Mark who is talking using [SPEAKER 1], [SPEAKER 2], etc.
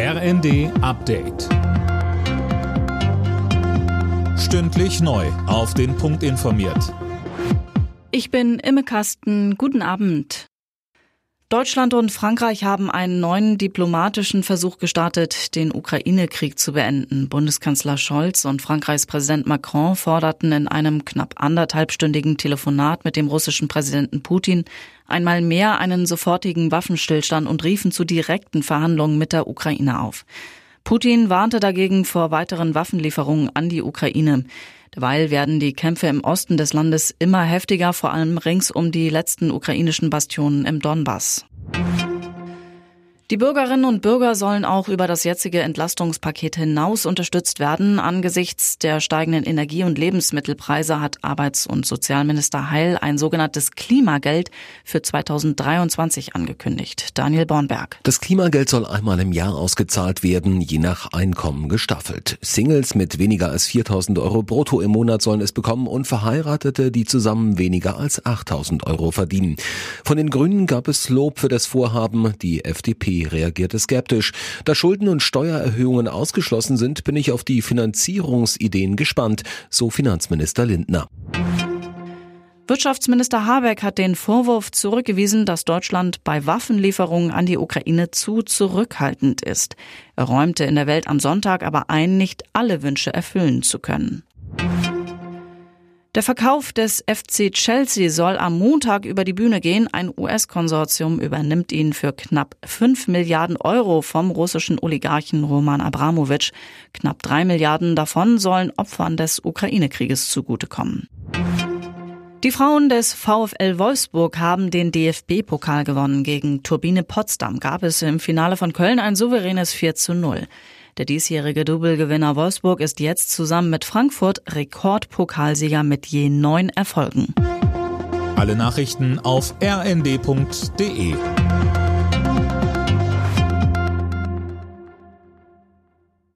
[SPEAKER 1] RND Update. Stündlich neu. Auf den Punkt informiert.
[SPEAKER 2] Ich bin Imme Kasten. Guten Abend. Deutschland und Frankreich haben einen neuen diplomatischen Versuch gestartet, den Ukraine-Krieg zu beenden. Bundeskanzler Scholz und Frankreichs Präsident Macron forderten in einem knapp anderthalbstündigen Telefonat mit dem russischen Präsidenten Putin einmal mehr einen sofortigen Waffenstillstand und riefen zu direkten Verhandlungen mit der Ukraine auf. Putin warnte dagegen vor weiteren Waffenlieferungen an die Ukraine. Derweil werden die Kämpfe im Osten des Landes immer heftiger, vor allem rings um die letzten ukrainischen Bastionen im Donbass. Die Bürgerinnen und Bürger sollen auch über das jetzige Entlastungspaket hinaus unterstützt werden. Angesichts der steigenden Energie- und Lebensmittelpreise hat Arbeits- und Sozialminister Heil ein sogenanntes Klimageld für 2023 angekündigt. Daniel Bornberg.
[SPEAKER 3] Das Klimageld soll einmal im Jahr ausgezahlt werden, je nach Einkommen gestaffelt. Singles mit weniger als 4000 Euro brutto im Monat sollen es bekommen und Verheiratete, die zusammen weniger als 8000 Euro verdienen. Von den Grünen gab es Lob für das Vorhaben. Die FDP reagierte skeptisch. Da Schulden und Steuererhöhungen ausgeschlossen sind, bin ich auf die Finanzierungsideen gespannt, so Finanzminister Lindner.
[SPEAKER 2] Wirtschaftsminister Habeck hat den Vorwurf zurückgewiesen, dass Deutschland bei Waffenlieferungen an die Ukraine zu zurückhaltend ist. Er räumte in der Welt am Sonntag aber ein, nicht alle Wünsche erfüllen zu können. Der Verkauf des FC Chelsea soll am Montag über die Bühne gehen. Ein US-Konsortium übernimmt ihn für knapp 5 Milliarden Euro vom russischen Oligarchen Roman Abramowitsch. Knapp 3 Milliarden davon sollen Opfern des Ukraine-Krieges zugutekommen. Die Frauen des VfL Wolfsburg haben den DFB-Pokal gewonnen. Gegen Turbine Potsdam gab es im Finale von Köln ein souveränes 4 zu 0. Der diesjährige Double-Gewinner Wolfsburg ist jetzt zusammen mit Frankfurt Rekordpokalsieger mit je neun Erfolgen.
[SPEAKER 1] Alle Nachrichten auf rnd.de